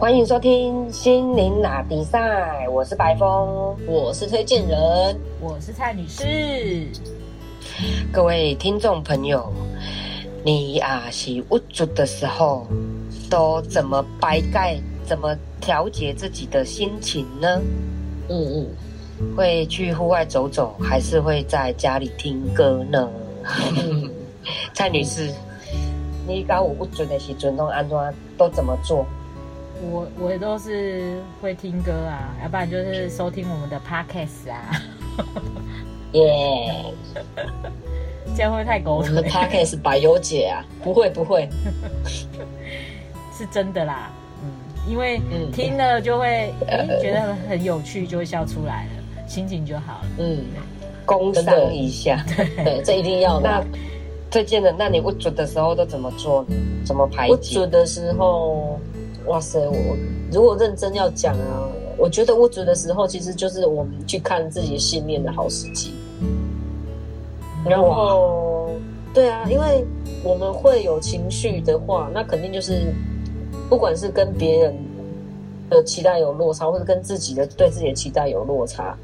欢迎收听心灵打比赛，我是白峰，我是推荐人，我是蔡女士。各位听众朋友，你啊是无助的时候，都怎么摆盖？怎么调节自己的心情呢？嗯嗯，会去户外走走，还是会在家里听歌呢？蔡女士，你搞我不准的时阵，都安装都怎么做？我我都是会听歌啊，要不然就是收听我们的 podcast 啊。耶，这样会太狗腿。我们的 podcast 百优姐啊，不会不会，是真的啦。嗯，因为听了就会觉得很有趣，就会笑出来了，心情就好了。嗯，工商一下，对，这一定要的。推荐的，那你不准的时候都怎么做呢？怎么排解？不准的时候。哇塞！我如果认真要讲啊，我觉得物质的时候，其实就是我们去看自己信念的好时机。然后，对啊，因为我们会有情绪的话，那肯定就是不管是跟别人的期待有落差，或者跟自己的对自己的期待有落差，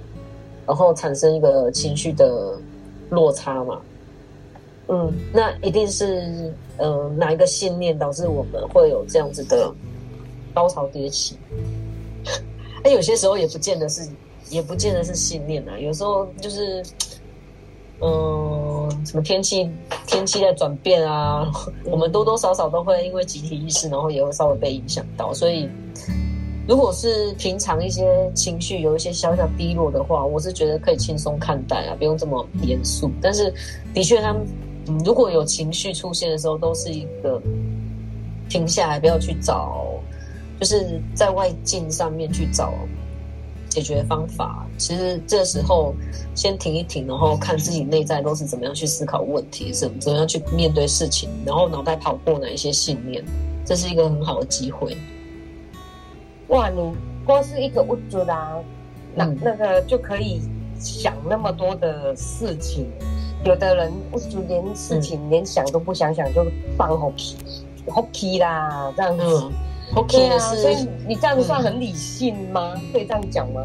然后产生一个情绪的落差嘛。嗯，那一定是嗯哪一个信念导致我们会有这样子的。高潮迭起，哎，有些时候也不见得是，也不见得是信念啊。有时候就是，嗯，什么天气天气在转变啊，我们多多少少都会因为集体意识，然后也会稍微被影响到。所以，如果是平常一些情绪有一些小小低落的话，我是觉得可以轻松看待啊，不用这么严肃。但是，的确，他们如果有情绪出现的时候，都是一个停下来，不要去找。就是在外境上面去找解决方法。其实这时候先停一停，然后看自己内在都是怎么样去思考问题，怎怎么样去面对事情，然后脑袋跑过哪一些信念，这是一个很好的机会。哇，你光是一个物主啦，那那个就可以想那么多的事情。有的人物主连事情连想都不想想，就放 hockey hockey 啦，这样子。OK 啊，所以你这样算很理性吗？可以这样讲吗？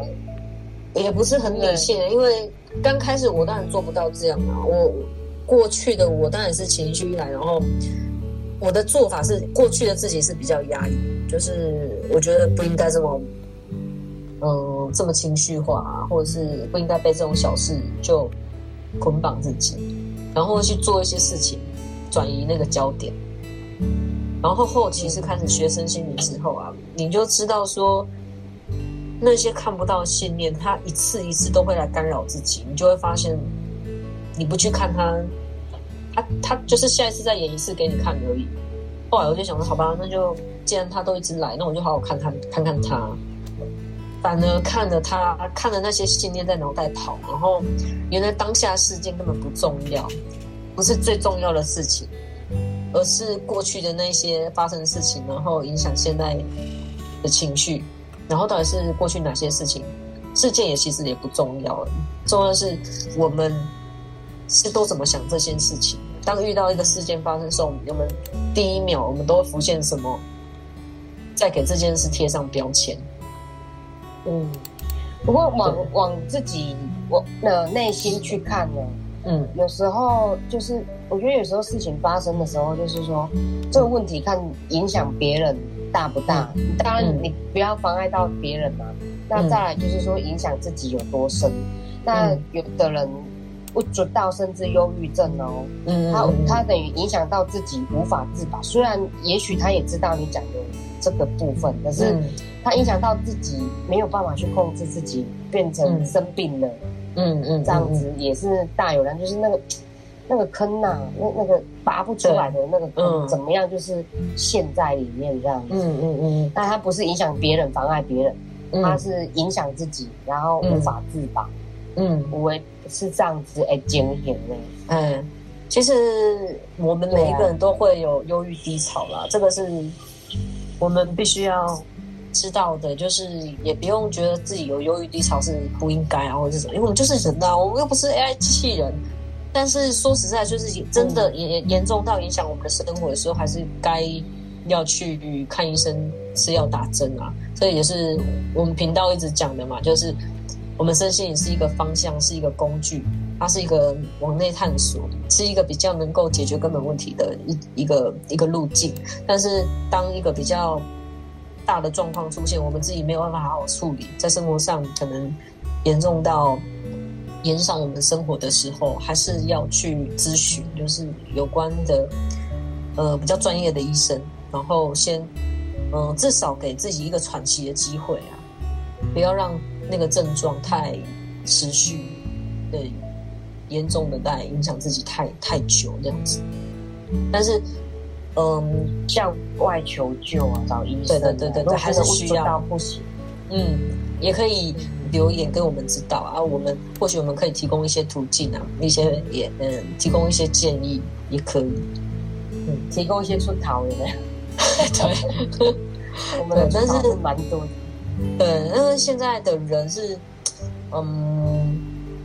也不是很理性，因为刚开始我当然做不到这样啊。我过去的我当然是情绪来，然后我的做法是过去的自己是比较压抑，就是我觉得不应该这么，嗯，这么情绪化啊，或者是不应该被这种小事就捆绑自己，然后去做一些事情，转移那个焦点。然后后期是开始学生心理之后啊，你就知道说那些看不到信念，他一次一次都会来干扰自己，你就会发现你不去看他，他他就是下一次再演一次给你看而已。后来我就想说，好吧，那就既然他都一直来，那我就好好看看看看他。反而看着他看着那些信念在脑袋跑，然后原来当下事件根本不重要，不是最重要的事情。而是过去的那些发生的事情，然后影响现在的情绪，然后到底是过去哪些事情？事件也其实也不重要了，重要的是我们是都怎么想这件事情。当遇到一个事件发生的时候，我们第一秒我们都会浮现什么？再给这件事贴上标签。嗯，不过往往自己我的内心去看呢。嗯，有时候就是，我觉得有时候事情发生的时候，就是说这个问题看影响别人大不大。当然，你不要妨碍到别人嘛。那再来就是说，影响自己有多深。那有的人不知道，甚至忧郁症哦。嗯他他等于影响到自己无法自拔。虽然也许他也知道你讲的这个部分，可是他影响到自己没有办法去控制自己，变成生病了。嗯嗯嗯，这样子也是大有人，就是那个 那个坑呐，那那个拔不出来的那个坑，怎么样？就是陷在里面这样子。嗯嗯嗯。那他不是影响别人，妨碍别人，他是影响自己，然后无法自拔。嗯，我是这样子哎，经验呢。嗯，其实我们每一个人都会有忧郁低潮啦，这个是我们必须要。知道的，就是也不用觉得自己有忧郁低潮是不应该啊，或者是什么，因为我们就是人啊，我们又不是 AI 机器人。但是说实在，就是真的严严重到影响我们的生活的时候，还是该要去看医生吃药打针啊。这也是我们频道一直讲的嘛，就是我们身心也是一个方向，是一个工具，它是一个往内探索，是一个比较能够解决根本问题的一一个一个路径。但是当一个比较大的状况出现，我们自己没有办法好好处理，在生活上可能严重到影响我们生活的时候，还是要去咨询，就是有关的呃比较专业的医生，然后先嗯至少给自己一个喘息的机会啊，不要让那个症状太持续，对严重的带影响自己太太久这样子，但是。嗯，向外求救啊，找医生。对对对对对，还是需要不行。嗯，也可以留言给我们知道啊，我们或许我们可以提供一些途径啊，一些也嗯，提供一些建议也可以。嗯，提供一些出逃的。对，我们但是蛮多的。对，因为现在的人是，嗯，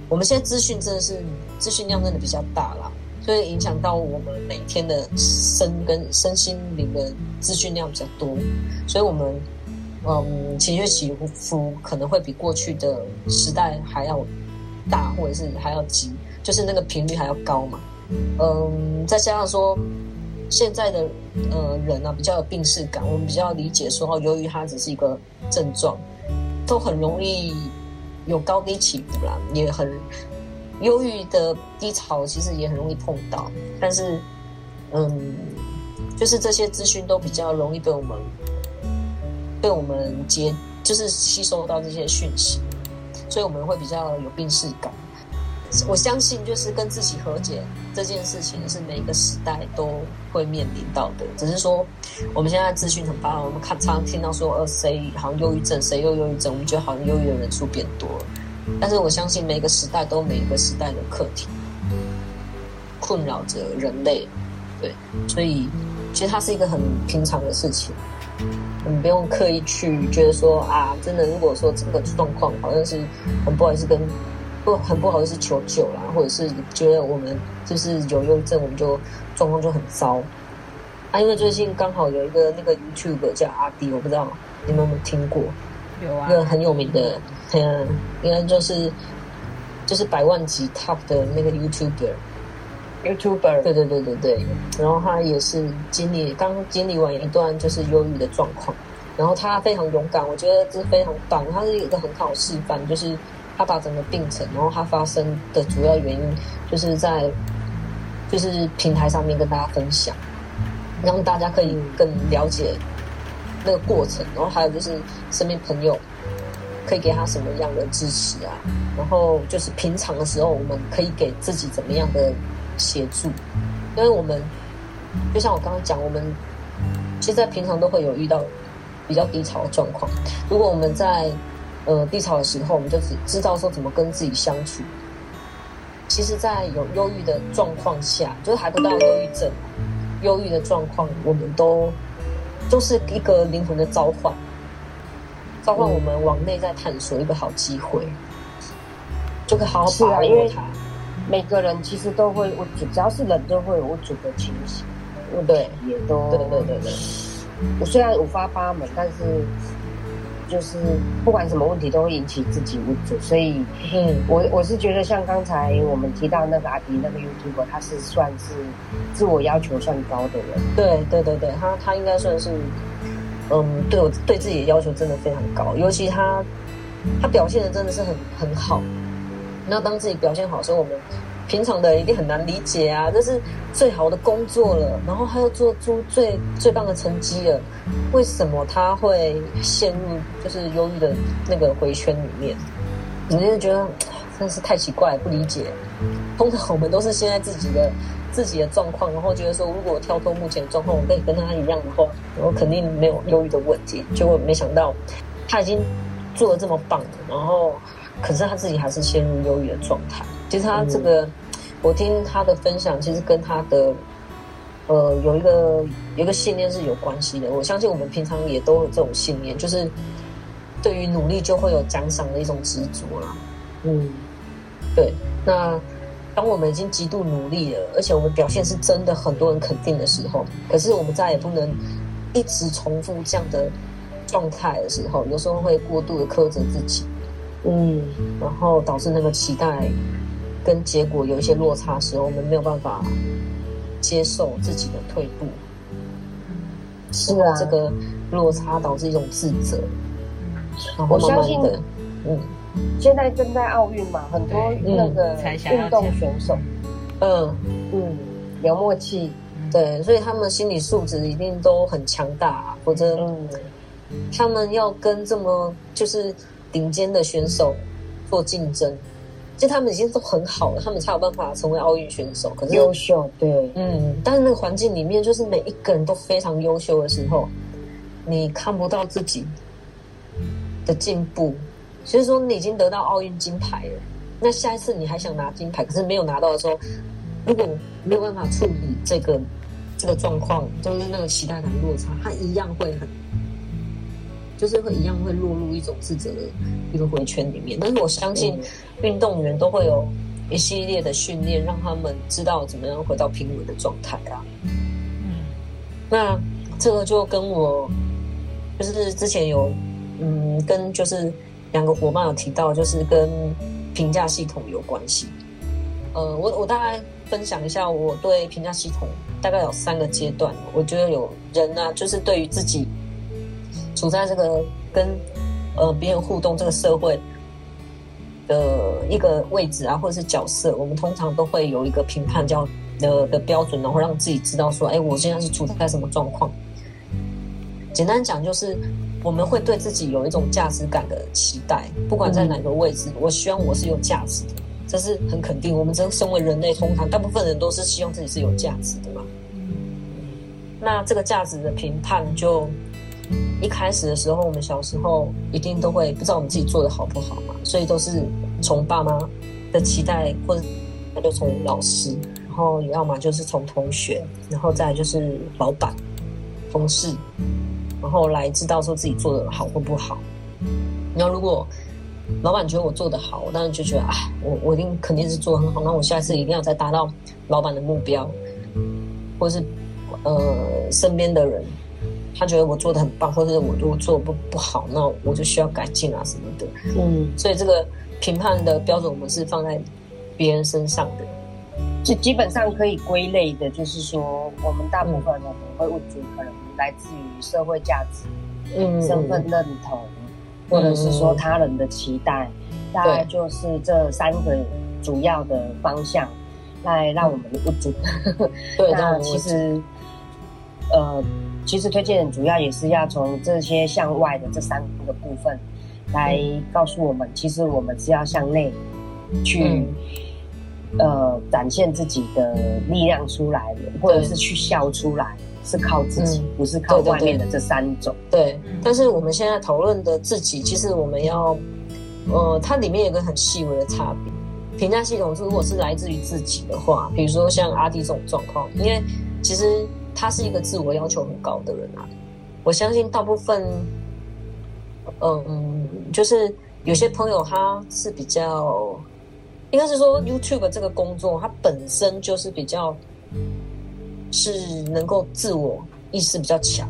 我们现在资讯真的是资讯量真的比较大了。所以影响到我们每天的身跟身心灵的资讯量比较多，所以我们嗯情绪起伏可能会比过去的时代还要大，或者是还要急，就是那个频率还要高嘛。嗯，再加上说现在的呃人呢比较有病视感，我们比较理解说，由于它只是一个症状，都很容易有高低起伏啦，也很。忧郁的低潮其实也很容易碰到，但是，嗯，就是这些资讯都比较容易被我们被我们接，就是吸收到这些讯息，所以我们会比较有病视感。我相信，就是跟自己和解这件事情是每一个时代都会面临到的，只是说我们现在资讯很发达，我们看常常听到说，呃，谁好像忧郁症，谁又忧郁症，我们觉得好像忧郁的人数变多了。但是我相信每个时代都有每一个时代的课题困扰着人类，对，所以其实它是一个很平常的事情，我们不用刻意去觉得说啊，真的，如果说这个状况好像是很不好意思跟不很不好意思求救啦，或者是觉得我们就是有忧郁症，我们就状况就很糟啊。因为最近刚好有一个那个 YouTube 叫阿迪，我不知道你们有没有听过，有啊，一个很有名的。嗯，应该就是就是百万级 top 的那个 YouTuber，YouTuber，对对对对对。然后他也是经历刚经历完一段就是忧郁的状况，然后他非常勇敢，我觉得这非常棒。他是一个很好示范，就是他把整个病程，然后他发生的主要原因，就是在就是平台上面跟大家分享，让大家可以更了解那个过程。然后还有就是身边朋友。可以给他什么样的支持啊？然后就是平常的时候，我们可以给自己怎么样的协助？因为我们就像我刚刚讲，我们其实，在平常都会有遇到比较低潮的状况。如果我们在呃低潮的时候，我们就只知道说怎么跟自己相处。其实，在有忧郁的状况下，就是还不到忧郁症，忧郁的状况，我们都都是一个灵魂的召唤。召唤我们往内在探索一个好机会，就可以好好把握它。每个人其实都会，我只要是人都会有无主的情绪，对，也都对对对对。我虽然五花八门，但是就是不管什么问题都会引起自己无助，所以，嗯，我我是觉得像刚才我们提到那个阿迪那个 YouTube，他是算是自我要求算高的人。对对对对，他他应该算是。嗯，对我对自己的要求真的非常高，尤其他他表现的真的是很很好。那当自己表现好的时候，我们平常的一定很难理解啊，这是最好的工作了，然后他又做出最最棒的成绩了，为什么他会陷入就是忧郁的那个回圈里面？你就觉得真是太奇怪，不理解。通常我们都是现在自己的。自己的状况，然后觉得说，如果我跳脱目前的状况，我可以跟他一样的话，我肯定没有忧郁的问题。结果没想到，他已经做的这么棒了，然后可是他自己还是陷入忧郁的状态。其实他这个，我听他的分享，其实跟他的呃有一个有一个信念是有关系的。我相信我们平常也都有这种信念，就是对于努力就会有奖赏的一种执着啦。嗯，对，那。当我们已经极度努力了，而且我们表现是真的很多人肯定的时候，可是我们再也不能一直重复这样的状态的时候，有时候会过度的苛责自己，嗯，然后导致那个期待跟结果有一些落差时候，我们没有办法接受自己的退步，是啊，这个落差导致一种自责，我相信，嗯，现在正在奥运嘛，很多那个运动选手，嗯。嗯，有默契。对，所以他们心理素质一定都很强大，或者他们要跟这么就是顶尖的选手做竞争，就他们已经都很好了，他们才有办法成为奥运选手。可是优秀，对，嗯，但是那个环境里面，就是每一个人都非常优秀的时候，你看不到自己的进步。所以说，你已经得到奥运金牌了，那下一次你还想拿金牌，可是没有拿到的时候，如果没有办法处理这个。这个状况就是那个期待感落差，它一样会很，就是会一样会落入一种自责的一个回圈里面。但是我相信运动员都会有一系列的训练，让他们知道怎么样回到平稳的状态啊。嗯，那这个就跟我就是之前有嗯跟就是两个伙伴有提到，就是跟评价系统有关系。呃，我我大概分享一下我对评价系统。大概有三个阶段，我觉得有人呢，就是对于自己处在这个跟呃别人互动这个社会的一个位置啊，或者是角色，我们通常都会有一个评判叫的的标准，然后让自己知道说，哎，我现在是处在什么状况。简单讲，就是我们会对自己有一种价值感的期待，不管在哪个位置，我希望我是有价值的，这是很肯定。我们这身为人类，通常大部分人都是希望自己是有价值的嘛。那这个价值的评判，就一开始的时候，我们小时候一定都会不知道我们自己做的好不好嘛，所以都是从爸妈的期待，或者那就从老师，然后要么就是从同学，然后再就是老板、同事，然后来知道说自己做的好或不好。然后如果老板觉得我做的好，我当然就觉得啊，我我一定肯定是做的很好，那我下次一定要再达到老板的目标，或是。呃，身边的人，他觉得我做的很棒，或者我如果做不不好，那我就需要改进啊什么的。嗯，所以这个评判的标准，我们是放在别人身上的。就基本上可以归类的，就是说，我们大部分的会物质可能来自于社会价值、嗯，身份认同，或者是说他人的期待，大概就是这三个主要的方向，来让我们物质。对，那其实。呃，其实推荐人主要也是要从这些向外的这三个部分来告诉我们，其实我们是要向内去呃展现自己的力量出来，或者是去笑出来，是靠自己，不是靠外面的这三种。对，但是我们现在讨论的自己，其实我们要呃，它里面有个很细微的差别。评价系统是如果是来自于自己的话，比如说像阿弟这种状况，因为其实。他是一个自我要求很高的人啊，我相信大部分，嗯，就是有些朋友他是比较，应该是说 YouTube 这个工作，它本身就是比较是能够自我意识比较强，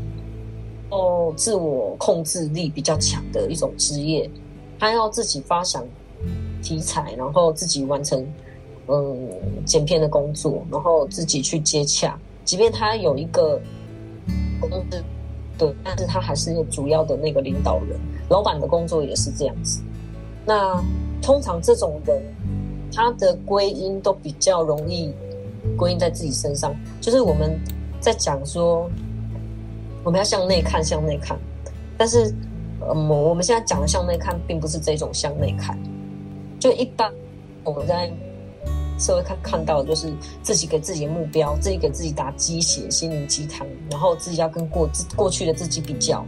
哦，自我控制力比较强的一种职业，他要自己发想题材，然后自己完成嗯剪片的工作，然后自己去接洽。即便他有一个公司，对，但是他还是主要的那个领导人，老板的工作也是这样子。那通常这种人，他的归因都比较容易归因在自己身上。就是我们在讲说，我们要向内看，向内看。但是，嗯，我们现在讲的向内看，并不是这种向内看。就一般我们在。社会看看到的就是自己给自己的目标，自己给自己打鸡血、心灵鸡汤，然后自己要跟过自过去的自己比较，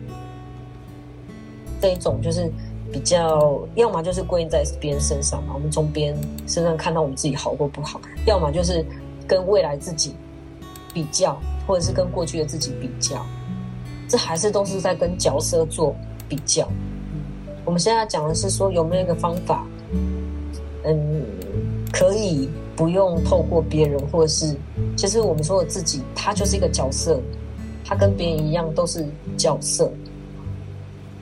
这一种就是比较，要么就是归因在别人身上嘛，我们从别人身上看到我们自己好或不好；要么就是跟未来自己比较，或者是跟过去的自己比较，这还是都是在跟角色做比较。我们现在讲的是说有没有一个方法，嗯。可以不用透过别人，或者是其实我们说的自己，他就是一个角色，他跟别人一样都是角色。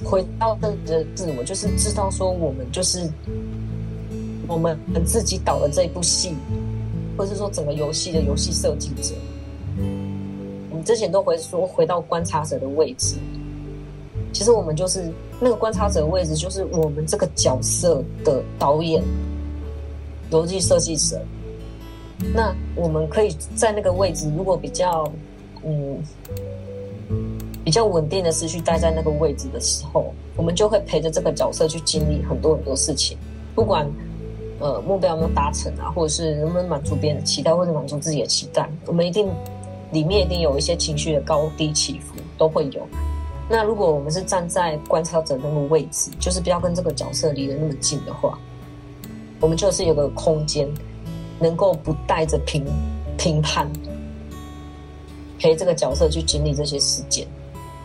回到这的自我，就是知道说我们就是我们自己导的这一部戏，或者是说整个游戏的游戏设计者。我们之前都会说回到观察者的位置，其实我们就是那个观察者的位置，就是我们这个角色的导演、逻辑设计者。那我们可以在那个位置，如果比较嗯比较稳定的思绪待在那个位置的时候，我们就会陪着这个角色去经历很多很多事情，不管呃目标有没有达成啊，或者是能不能满足别人的期待，或者满足自己的期待，我们一定里面一定有一些情绪的高低起伏都会有。那如果我们是站在观察者那个位置，就是不要跟这个角色离得那么近的话，我们就是有个空间。能够不带着评评判，陪这个角色去经历这些事件，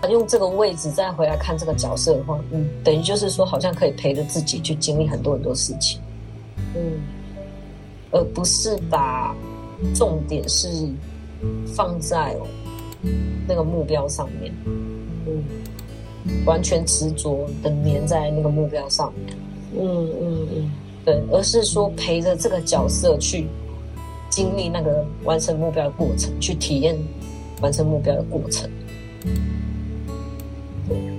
用这个位置再回来看这个角色的话，嗯，等于就是说，好像可以陪着自己去经历很多很多事情，嗯，而不是把重点是放在那个目标上面，嗯，完全执着的粘在那个目标上面，嗯嗯嗯。对，而是说陪着这个角色去经历那个完成目标的过程，去体验完成目标的过程。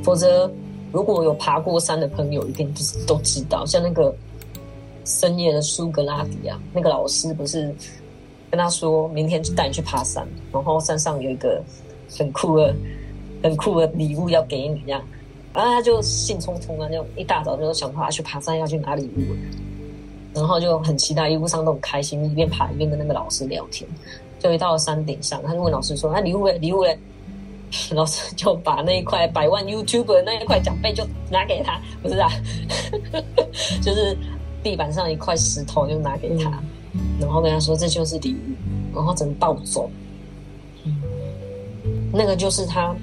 否则，如果有爬过山的朋友，一定都知道，像那个深夜的苏格拉底啊，那个老师不是跟他说明天就带你去爬山，然后山上有一个很酷的、很酷的礼物要给你，这样，然后他就兴冲冲啊，就一大早就想爬去爬山，要去拿礼物。然后就很期待，一路上都很开心，一边爬一边跟那个老师聊天。就一到山顶上，他就问老师说：“那礼物嘞？礼物嘞？” 老师就把那一块百万 YouTube 那一块奖杯就拿给他，不是啊，就是地板上一块石头就拿给他，然后跟他说：“这就是礼物。”然后整个抱走。那个就是他，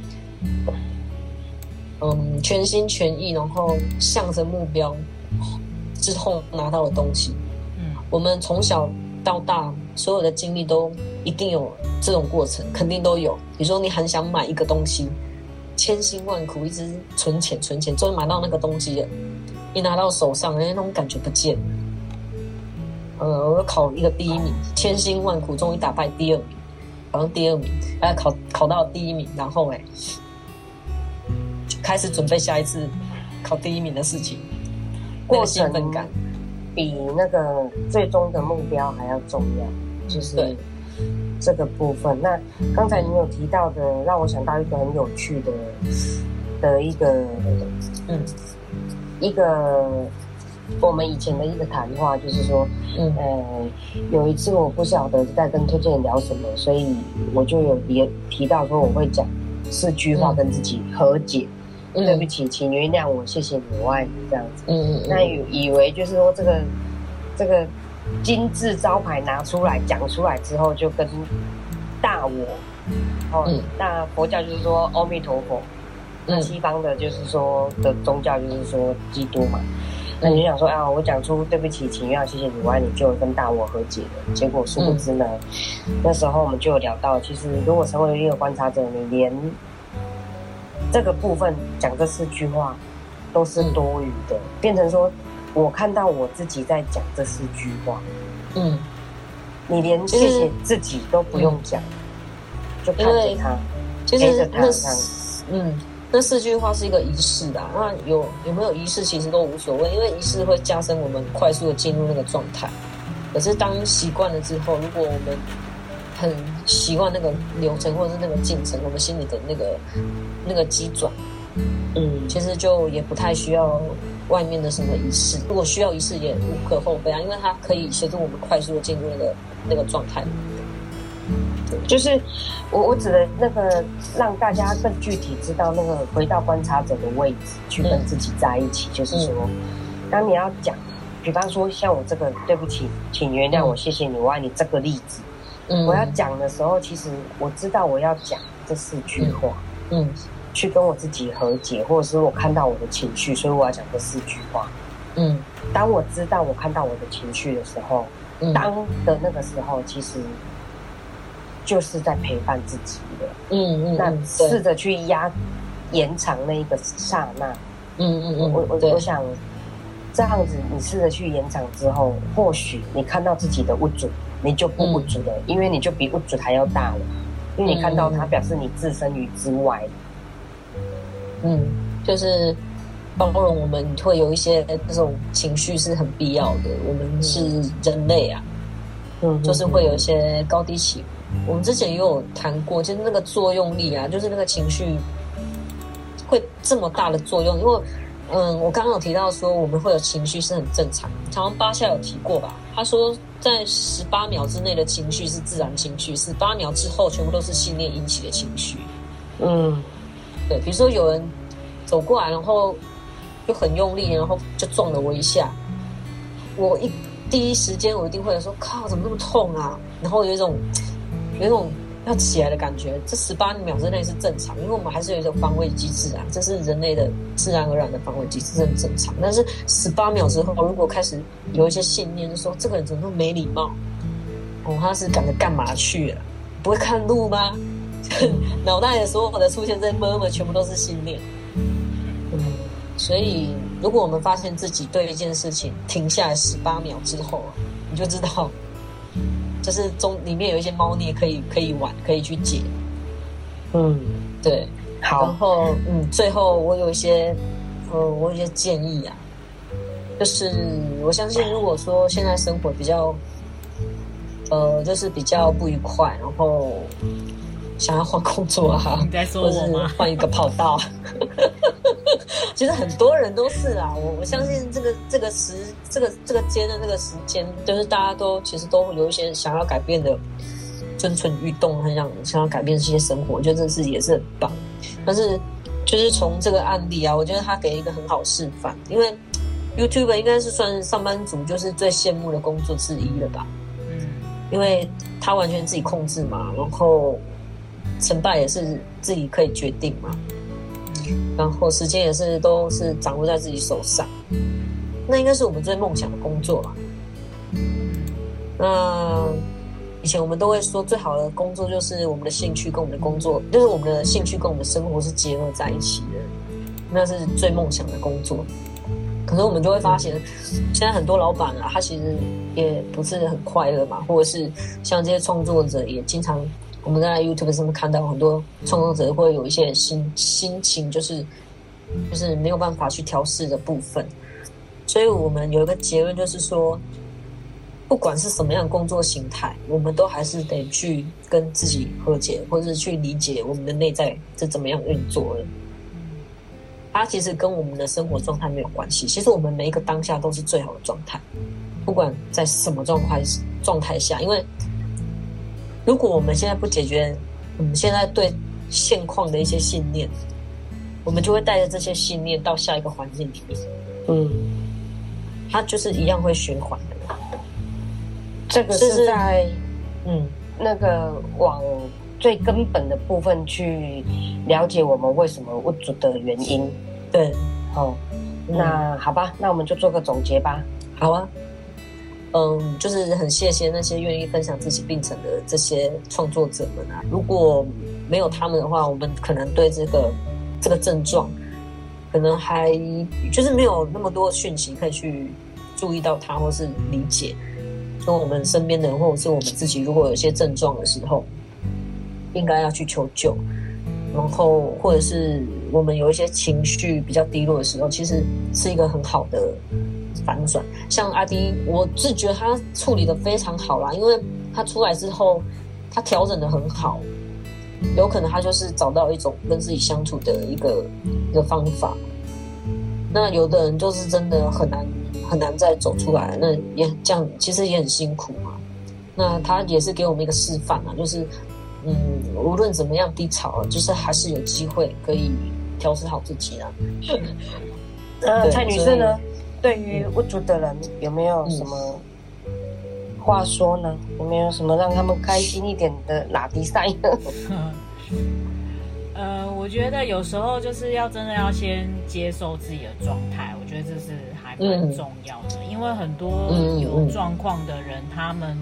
嗯，全心全意，然后向着目标。之后拿到的东西，嗯，我们从小到大所有的经历都一定有这种过程，肯定都有。比如说你很想买一个东西，千辛万苦一直存钱存钱，终于买到那个东西了，一拿到手上，哎，那种感觉不见了。呃，我考一个第一名，千辛万苦终于打败第二名，考上第二名，哎，考考到第一名，然后哎，开始准备下一次考第一名的事情。过程感比那个最终的目标还要重要，就是这个部分。那刚才你有提到的，让我想到一个很有趣的的一个，嗯，一个我们以前的一个谈话，就是说，嗯，呃，有一次我不晓得在跟推荐人聊什么，所以我就有提提到说我会讲四句话跟自己和解。对不起，请原谅我，谢谢你，我爱你，这样子。嗯嗯那以以为就是说这个这个金字招牌拿出来讲出来之后，就跟大我哦，那佛教就是说阿弥陀佛，那西方的就是说的宗教就是说基督嘛。那你就想说啊，我讲出对不起，请原谅，谢谢你，我爱你，就跟大我和解了。结果殊不知呢，那时候我们就有聊到，其实如果成为一个观察者，你连这个部分讲这四句话都是多余的，变成说，我看到我自己在讲这四句话，嗯，你连谢谢自己都不用讲，就看着他，其实那嗯，那四句话是一个仪式的，那有有没有仪式其实都无所谓，因为仪式会加深我们快速的进入那个状态。可是当习惯了之后，如果我们很习惯那个流程或者是那个进程，我们心里的那个那个机转，嗯，其实就也不太需要外面的什么仪式。如果需要仪式，也无可厚非啊，因为它可以协助我们快速的进入那个那个状态。就是我我指的那个，让大家更具体知道那个回到观察者的位置，去跟自己在一起。就是说，当你要讲，比方说像我这个，对不起，请原谅我，谢谢你，我爱你这个例子。我要讲的时候，其实我知道我要讲这四句话，嗯，去跟我自己和解，或者是我看到我的情绪，所以我要讲这四句话，嗯。当我知道我看到我的情绪的时候，当的那个时候，其实就是在陪伴自己的，嗯嗯。那试着去压延长那一个刹那，嗯嗯嗯，我我我想这样子，你试着去延长之后，或许你看到自己的物主，你就不物主了，因为你就比物主还要大了，因为你看到它，表示你置身于之外。嗯，就是包容我们会有一些这种情绪是很必要的，我们是人类啊，嗯，就是会有一些高低起伏。我们之前也有谈过，就是那个作用力啊，就是那个情绪会这么大的作用。因为，嗯，我刚刚有提到说我们会有情绪是很正常。好像巴夏有提过吧？他说在十八秒之内的情绪是自然情绪，十八秒之后全部都是信念引起的情绪。嗯，对。比如说有人走过来，然后就很用力，然后就撞了我一下，我一第一时间我一定会说：“靠，怎么那么痛啊？”然后有一种。有一种要起来的感觉，这十八秒之内是正常，因为我们还是有一种防卫机制啊，这是人类的自然而然的防卫机制，很正常。但是十八秒之后，如果开始有一些信念，就说这个人怎么那么没礼貌，哦，他是赶着干嘛去了？不会看路吗？脑袋的所有的出现这些 murmur 全部都是信念。嗯，所以如果我们发现自己对一件事情停下来十八秒之后，你就知道。就是中里面有一些猫腻可以可以玩，可以去解。嗯，对，好。然后嗯，最后我有一些呃，我有一些建议啊，就是我相信，如果说现在生活比较呃，就是比较不愉快，然后想要换工作啊，或者是换一个跑道。其实很多人都是啊，我我相信这个这个时这个这个间的那个时间，就是大家都其实都有一些想要改变的蠢蠢欲动，很想想要改变这些生活，我觉得这是也是很棒。但是就是从这个案例啊，我觉得他给一个很好示范，因为 YouTube 应该是算上班族就是最羡慕的工作之一了吧？嗯，因为他完全自己控制嘛，然后成败也是自己可以决定嘛。然后时间也是都是掌握在自己手上，那应该是我们最梦想的工作吧。那以前我们都会说，最好的工作就是我们的兴趣跟我们的工作，就是我们的兴趣跟我们的生活是结合在一起的，那是最梦想的工作。可是我们就会发现，现在很多老板啊，他其实也不是很快乐嘛，或者是像这些创作者也经常。我们在 YouTube 上面看到很多创作者会有一些心心情，就是就是没有办法去调试的部分，所以我们有一个结论，就是说，不管是什么样工作形态，我们都还是得去跟自己和解，或者是去理解我们的内在是怎么样运作的。它其实跟我们的生活状态没有关系，其实我们每一个当下都是最好的状态，不管在什么状况状态下，因为。如果我们现在不解决我们现在对现况的一些信念，我们就会带着这些信念到下一个环境里面。嗯，它就是一样会循环的。这个是在嗯那个往最根本的部分去了解我们为什么不足的原因。对，好，那好吧，那我们就做个总结吧。好啊。嗯，就是很谢谢那些愿意分享自己病程的这些创作者们啊！如果没有他们的话，我们可能对这个这个症状，可能还就是没有那么多讯息可以去注意到它，或是理解。说我们身边的人，或者是我们自己，如果有些症状的时候，应该要去求救。然后，或者是我们有一些情绪比较低落的时候，其实是一个很好的。反转，像阿迪，我是觉得他处理的非常好啦，因为他出来之后，他调整的很好，有可能他就是找到一种跟自己相处的一个一个方法。那有的人就是真的很难很难再走出来，那也这样，其实也很辛苦嘛。那他也是给我们一个示范啊，就是嗯，无论怎么样低潮，就是还是有机会可以调试好自己啊。呃，蔡女士呢？对于无助的人，有没有什么话说呢？有没有什么让他们开心一点的拉迪赛呢？呃，我觉得有时候就是要真的要先接受自己的状态，我觉得这是还蛮重要的。因为很多有状况的人，他们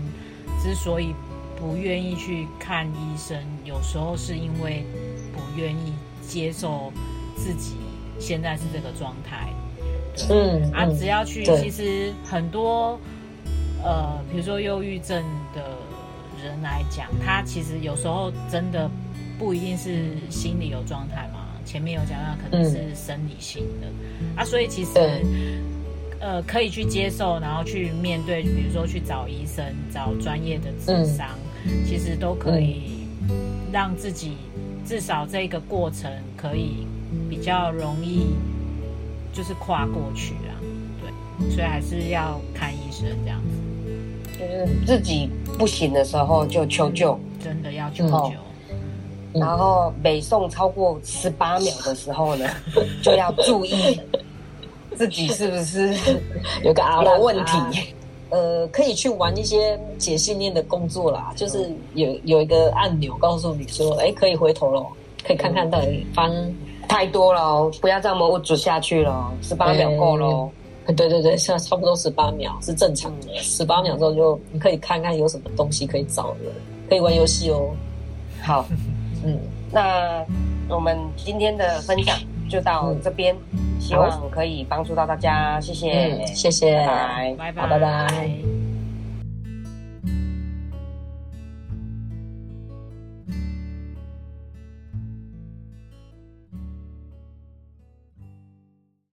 之所以不愿意去看医生，有时候是因为不愿意接受自己现在是这个状态。嗯，啊，只要去，其实很多，呃，比如说忧郁症的人来讲，他其实有时候真的不一定是心理有状态嘛。前面有讲到，可能是生理性的。啊，所以其实呃，可以去接受，然后去面对，比如说去找医生、找专业的智商，其实都可以让自己至少这个过程可以比较容易。就是跨过去啊，对，所以还是要看医生这样子。就是自己不行的时候就求救，真的要求救。然后北送超过十八秒的时候呢，就要注意自己是不是有个有问题。呃，可以去玩一些解信念的工作啦，就是有有一个按钮告诉你说，哎，可以回头了，可以看看到底翻。太多了，不要这么物质下去了。十八秒够了，对对对，现在差不多十八秒是正常的。十八秒之后就你可以看看有什么东西可以找了，可以玩游戏哦。好，嗯，那我们今天的分享就到这边，希望可以帮助到大家，谢谢，谢谢，拜拜，拜拜。